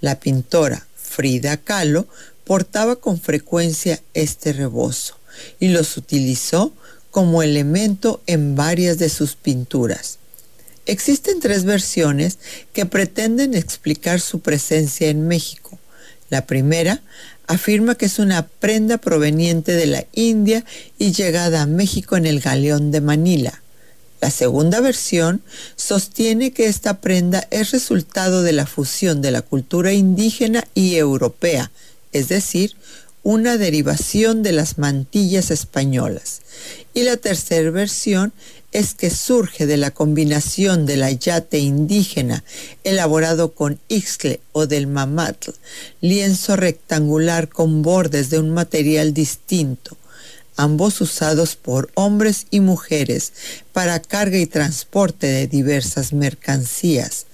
La pintora Frida Kahlo portaba con frecuencia este rebozo y los utilizó como elemento en varias de sus pinturas. Existen tres versiones que pretenden explicar su presencia en México. La primera afirma que es una prenda proveniente de la India y llegada a México en el galeón de Manila. La segunda versión sostiene que esta prenda es resultado de la fusión de la cultura indígena y europea, es decir, una derivación de las mantillas españolas. Y la tercera versión es que surge de la combinación del ayate indígena elaborado con ixtle o del mamatl, lienzo rectangular con bordes de un material distinto, ambos usados por hombres y mujeres para carga y transporte de diversas mercancías.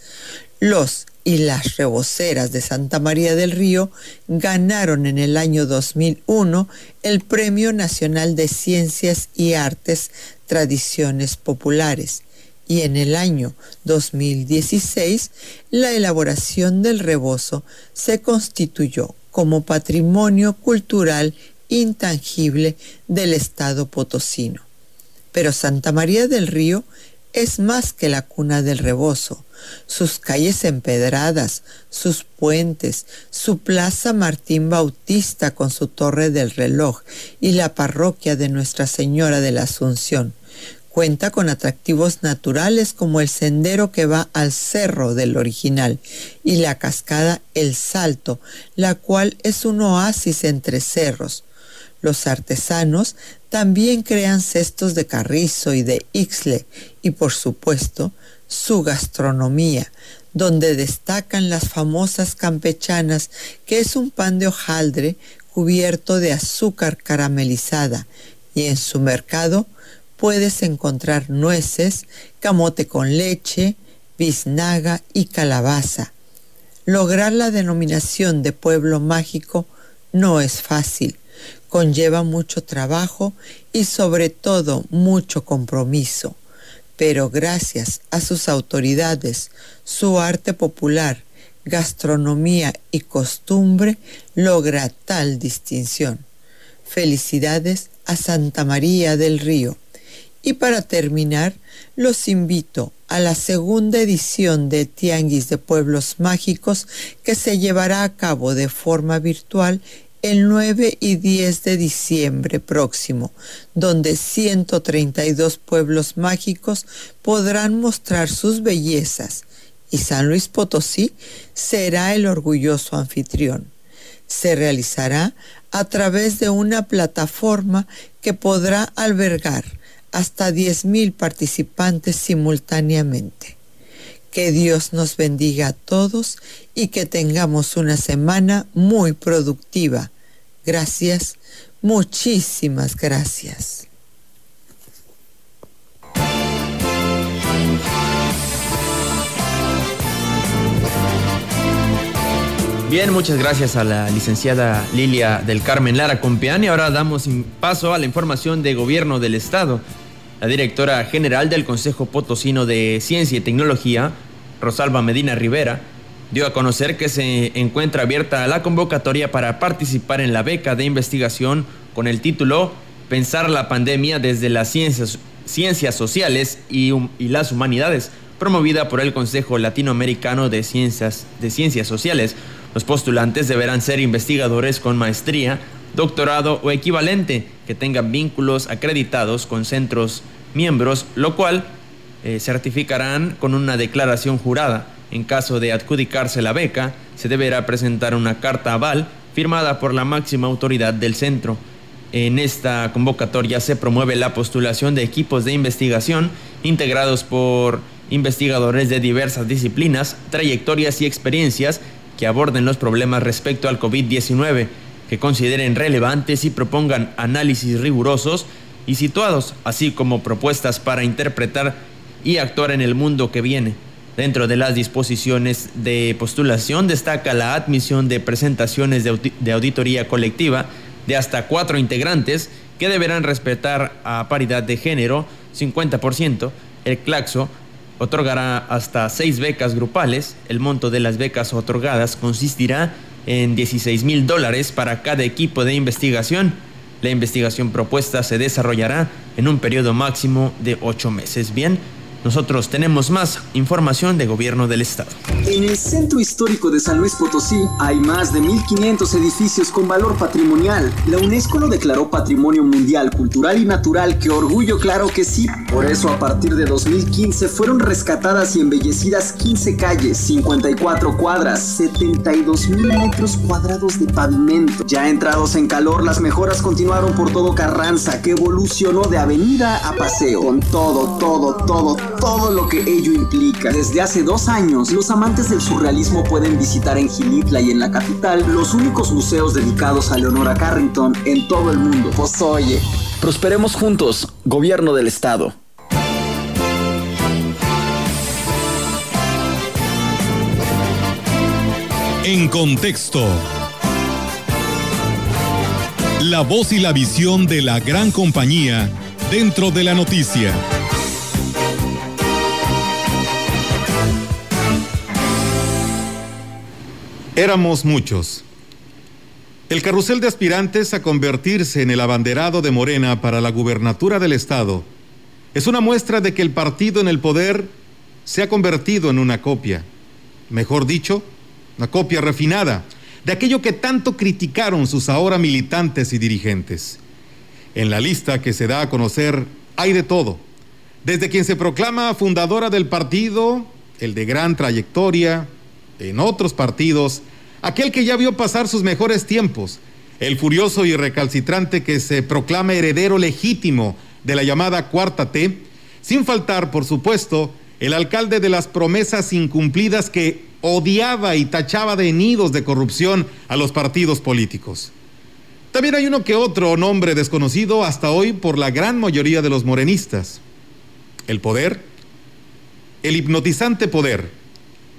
Los y las reboceras de Santa María del Río ganaron en el año 2001 el Premio Nacional de Ciencias y Artes Tradiciones Populares y en el año 2016 la elaboración del rebozo se constituyó como patrimonio cultural intangible del Estado potosino. Pero Santa María del Río es más que la cuna del rebozo. Sus calles empedradas, sus puentes, su plaza Martín Bautista con su torre del reloj y la parroquia de Nuestra Señora de la Asunción. Cuenta con atractivos naturales como el sendero que va al cerro del original y la cascada El Salto, la cual es un oasis entre cerros. Los artesanos también crean cestos de carrizo y de ixle y por supuesto su gastronomía, donde destacan las famosas campechanas, que es un pan de hojaldre cubierto de azúcar caramelizada, y en su mercado puedes encontrar nueces, camote con leche, biznaga y calabaza. Lograr la denominación de pueblo mágico no es fácil, conlleva mucho trabajo y sobre todo mucho compromiso, pero gracias a sus autoridades, su arte popular, gastronomía y costumbre logra tal distinción. Felicidades a Santa María del Río. Y para terminar, los invito a la segunda edición de Tianguis de Pueblos Mágicos que se llevará a cabo de forma virtual el 9 y 10 de diciembre próximo, donde 132 pueblos mágicos podrán mostrar sus bellezas y San Luis Potosí será el orgulloso anfitrión. Se realizará a través de una plataforma que podrá albergar hasta 10.000 participantes simultáneamente. Que Dios nos bendiga a todos y que tengamos una semana muy productiva. Gracias, muchísimas gracias. Bien, muchas gracias a la licenciada Lilia del Carmen Lara Compeán y ahora damos paso a la información de gobierno del Estado. La directora general del Consejo Potosino de Ciencia y Tecnología, Rosalba Medina Rivera, dio a conocer que se encuentra abierta la convocatoria para participar en la beca de investigación con el título Pensar la pandemia desde las ciencias, sociales y, y las humanidades, promovida por el Consejo Latinoamericano de Ciencias, de Ciencias Sociales. Los postulantes deberán ser investigadores con maestría, doctorado o equivalente que tengan vínculos acreditados con centros miembros, lo cual eh, certificarán con una declaración jurada. En caso de adjudicarse la beca, se deberá presentar una carta aval firmada por la máxima autoridad del centro. En esta convocatoria se promueve la postulación de equipos de investigación integrados por investigadores de diversas disciplinas, trayectorias y experiencias que aborden los problemas respecto al COVID-19, que consideren relevantes y propongan análisis rigurosos y situados, así como propuestas para interpretar y actuar en el mundo que viene. Dentro de las disposiciones de postulación destaca la admisión de presentaciones de, auditoría colectiva de hasta cuatro integrantes que deberán respetar a paridad de género 50%, el claxo otorgará hasta seis becas grupales. El monto de las becas otorgadas consistirá en 16 mil dólares para cada equipo de investigación. La investigación propuesta se desarrollará en un periodo máximo de ocho meses. Bien, nosotros tenemos más información de gobierno del estado. En el centro histórico de San Luis Potosí hay más de 1.500 edificios con valor patrimonial. La UNESCO lo declaró Patrimonio Mundial Cultural y Natural, que orgullo claro que sí. Por eso a partir de 2015 fueron rescatadas y embellecidas 15 calles, 54 cuadras, 72 mil metros cuadrados de pavimento. Ya entrados en calor, las mejoras continuaron por todo Carranza, que evolucionó de avenida a paseo, con todo, todo, todo todo lo que ello implica. Desde hace dos años, los amantes del surrealismo pueden visitar en Gilitla y en la capital los únicos museos dedicados a Leonora Carrington en todo el mundo. Pues oye, Prosperemos juntos, Gobierno del Estado. En contexto. La voz y la visión de la gran compañía dentro de la noticia. Éramos muchos. El carrusel de aspirantes a convertirse en el abanderado de Morena para la gubernatura del Estado es una muestra de que el partido en el poder se ha convertido en una copia. Mejor dicho, una copia refinada de aquello que tanto criticaron sus ahora militantes y dirigentes. En la lista que se da a conocer hay de todo, desde quien se proclama fundadora del partido, el de gran trayectoria, en otros partidos, aquel que ya vio pasar sus mejores tiempos, el furioso y recalcitrante que se proclama heredero legítimo de la llamada Cuarta T, sin faltar, por supuesto, el alcalde de las promesas incumplidas que odiaba y tachaba de nidos de corrupción a los partidos políticos. También hay uno que otro nombre desconocido hasta hoy por la gran mayoría de los morenistas. El poder, el hipnotizante poder,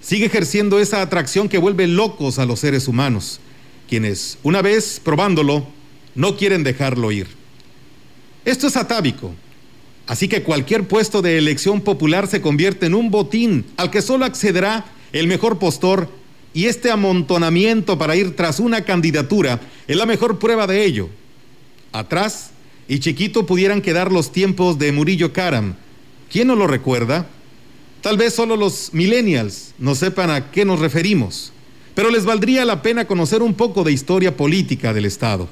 sigue ejerciendo esa atracción que vuelve locos a los seres humanos, quienes, una vez probándolo, no quieren dejarlo ir. Esto es atávico, así que cualquier puesto de elección popular se convierte en un botín al que solo accederá el mejor postor y este amontonamiento para ir tras una candidatura es la mejor prueba de ello. Atrás y chiquito pudieran quedar los tiempos de Murillo Karam. ¿Quién no lo recuerda? Tal vez solo los millennials no sepan a qué nos referimos, pero les valdría la pena conocer un poco de historia política del Estado.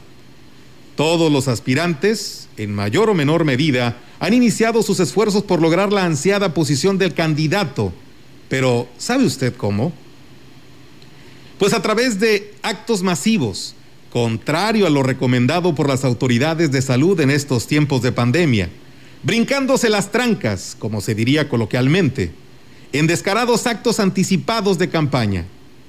Todos los aspirantes, en mayor o menor medida, han iniciado sus esfuerzos por lograr la ansiada posición del candidato. Pero, ¿sabe usted cómo? Pues a través de actos masivos, contrario a lo recomendado por las autoridades de salud en estos tiempos de pandemia, brincándose las trancas, como se diría coloquialmente, en descarados actos anticipados de campaña.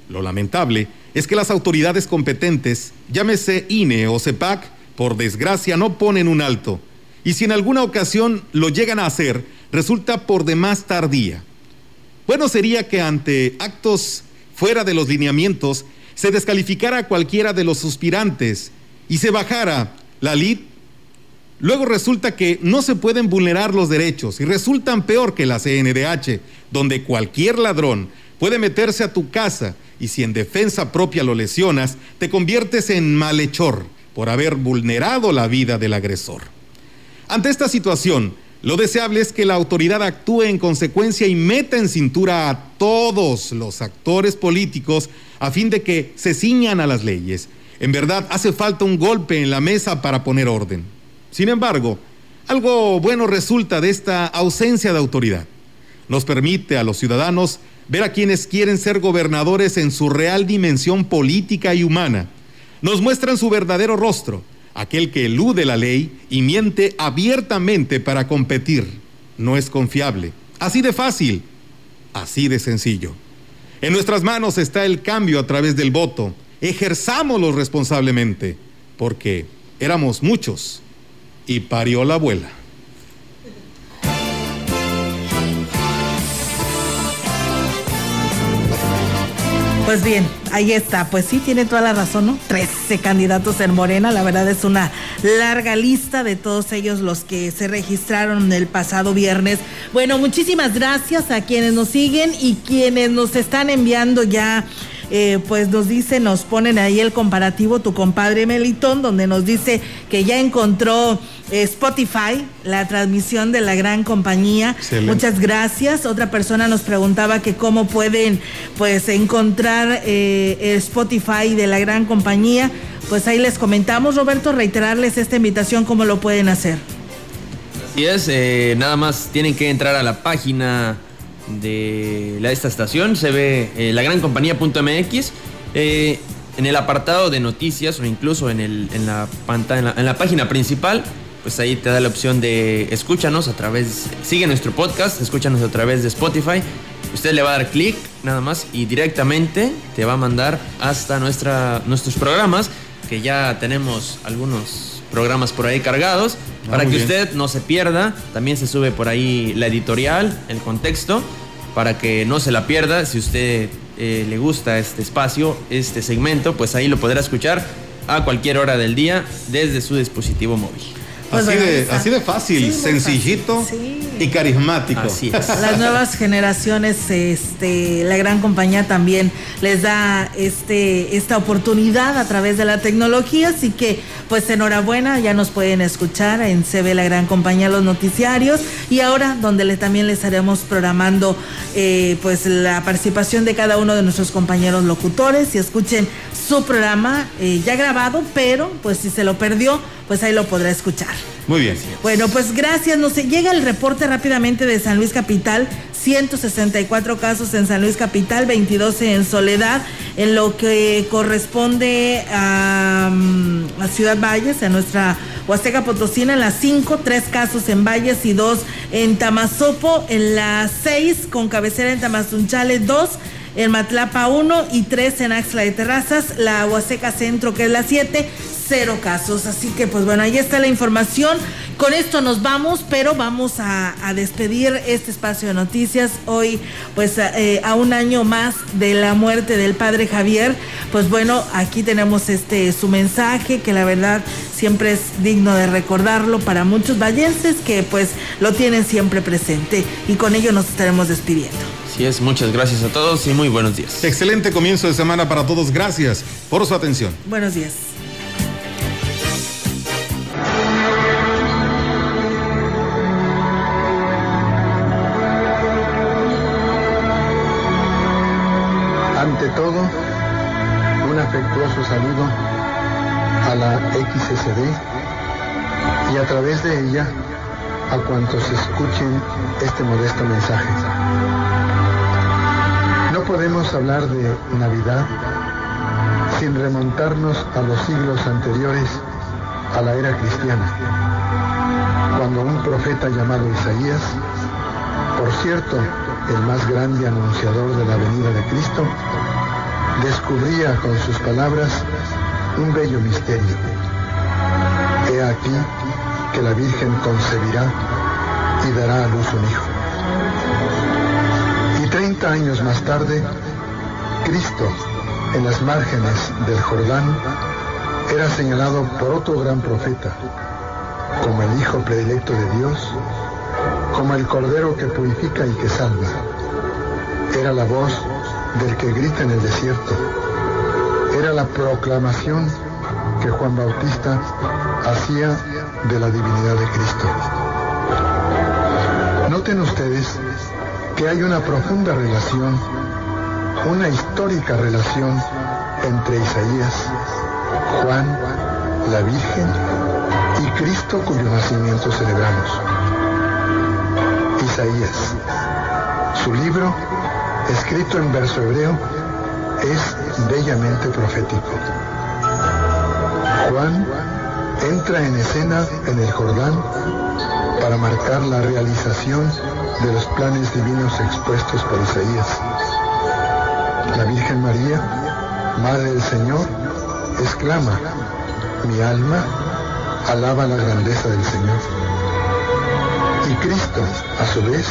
Lo lamentable es que las autoridades competentes, llámese INE o CEPAC, por desgracia no ponen un alto, y si en alguna ocasión lo llegan a hacer, resulta por demás tardía. Bueno sería que ante actos fuera de los lineamientos se descalificara a cualquiera de los suspirantes y se bajara la lid. Luego resulta que no se pueden vulnerar los derechos y resultan peor que la CNDH, donde cualquier ladrón puede meterse a tu casa y si en defensa propia lo lesionas, te conviertes en malhechor por haber vulnerado la vida del agresor. Ante esta situación, lo deseable es que la autoridad actúe en consecuencia y meta en cintura a todos los actores políticos a fin de que se ciñan a las leyes. En verdad, hace falta un golpe en la mesa para poner orden. Sin embargo, algo bueno resulta de esta ausencia de autoridad. Nos permite a los ciudadanos ver a quienes quieren ser gobernadores en su real dimensión política y humana nos muestran su verdadero rostro, aquel que elude la ley y miente abiertamente para competir. No es confiable. Así de fácil, así de sencillo. En nuestras manos está el cambio a través del voto. Ejerzámoslo responsablemente, porque éramos muchos y parió la abuela. Pues bien, ahí está. Pues sí, tiene toda la razón, ¿no? Trece candidatos en Morena. La verdad es una larga lista de todos ellos los que se registraron el pasado viernes. Bueno, muchísimas gracias a quienes nos siguen y quienes nos están enviando ya. Eh, pues nos dice, nos ponen ahí el comparativo, tu compadre Melitón, donde nos dice que ya encontró eh, Spotify, la transmisión de la gran compañía. Excelente. Muchas gracias. Otra persona nos preguntaba que cómo pueden pues encontrar eh, Spotify de la gran compañía. Pues ahí les comentamos, Roberto, reiterarles esta invitación, cómo lo pueden hacer. Así es, eh, nada más tienen que entrar a la página de la, esta estación, se ve eh, lagrancompañía.mx. eh, en el apartado de noticias o incluso en, el, en, la pantalla, la, en la página principal, pues ahí te da la opción de escúchanos a través, sigue nuestro podcast, escúchanos a través de Spotify. Usted le va a dar clic nada más y directamente te va a mandar hasta nuestra, nuestros programas, que ya tenemos algunos programas por ahí cargados para muy que bien. usted no se pierda. También se sube por ahí la editorial, el contexto, para que no se la pierda. Si usted eh, le gusta este espacio, este segmento, pues ahí lo podrá escuchar a cualquier hora del día desde su dispositivo móvil. Pues así, de, así de fácil, Sí, sencillito y carismático. Así es. Las <laughs> nuevas generaciones, este, la gran compañía también les da este, esta oportunidad a través de la tecnología, así que pues enhorabuena, ya nos pueden escuchar en CB La Gran Compañía los noticiarios y ahora donde le, también les estaremos programando eh, pues la participación de cada uno de nuestros compañeros locutores y escuchen su programa eh, ya grabado, pero pues si se lo perdió, pues ahí lo podrá escuchar. Muy bien. Bueno, pues gracias. Nos llega el reporte rápidamente de San Luis Capital. 164 casos en San Luis Capital, 22 en Soledad, en lo que corresponde a, mm, a Ciudad Valles, a nuestra Huasteca Potosina, en las 5, 3 casos en Valles y 2 en Tamazopo, en las 6 con cabecera en Tamazunchale, 2 en Matlapa 1 y 3 en Axla de Terrazas, la Huasteca Centro que es la 7, cero casos. Así que pues bueno, ahí está la información. Con esto nos vamos, pero vamos a, a despedir este espacio de noticias hoy pues a, eh, a un año más de la muerte del padre Javier. Pues bueno, aquí tenemos este su mensaje que la verdad siempre es digno de recordarlo para muchos vallenses que pues lo tienen siempre presente y con ello nos estaremos despidiendo. Así es, muchas gracias a todos y muy buenos días. Excelente comienzo de semana para todos. Gracias por su atención. Buenos días. De ella a cuantos escuchen este modesto mensaje. No podemos hablar de Navidad sin remontarnos a los siglos anteriores a la era cristiana, cuando un profeta llamado Isaías, por cierto, el más grande anunciador de la venida de Cristo, descubría con sus palabras un bello misterio. He aquí que la Virgen concebirá y dará a luz un hijo. Y 30 años más tarde, Cristo, en las márgenes del Jordán, era señalado por otro gran profeta, como el Hijo predilecto de Dios, como el Cordero que purifica y que salva. Era la voz del que grita en el desierto. Era la proclamación que Juan Bautista hacía de la divinidad de Cristo. Noten ustedes que hay una profunda relación, una histórica relación entre Isaías, Juan, la Virgen y Cristo cuyo nacimiento celebramos. Isaías, su libro, escrito en verso hebreo, es bellamente profético. Juan entra en escena en el Jordán para marcar la realización de los planes divinos expuestos por Isaías. La Virgen María, Madre del Señor, exclama, mi alma alaba la grandeza del Señor. Y Cristo, a su vez,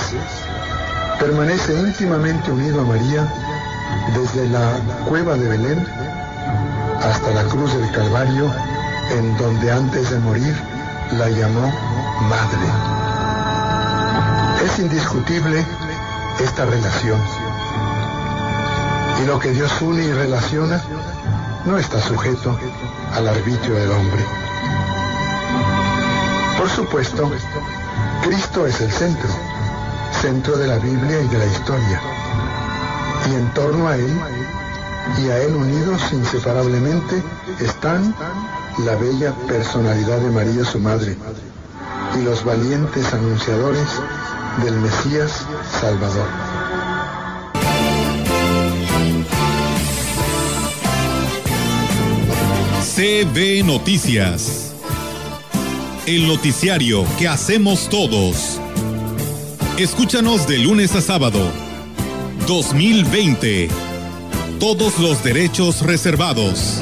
permanece íntimamente unido a María desde la cueva de Belén hasta la cruz del Calvario, en donde antes de morir la llamó Madre. Es indiscutible esta relación. Y lo que Dios une y relaciona no está sujeto al arbitrio del hombre. Por supuesto, Cristo es el centro, centro de la Biblia y de la historia. Y en torno a Él, y a Él unidos inseparablemente, están la bella personalidad de María su Madre y los valientes anunciadores del Mesías Salvador. CB Noticias. El noticiario que hacemos todos. Escúchanos de lunes a sábado. 2020. Todos los derechos reservados.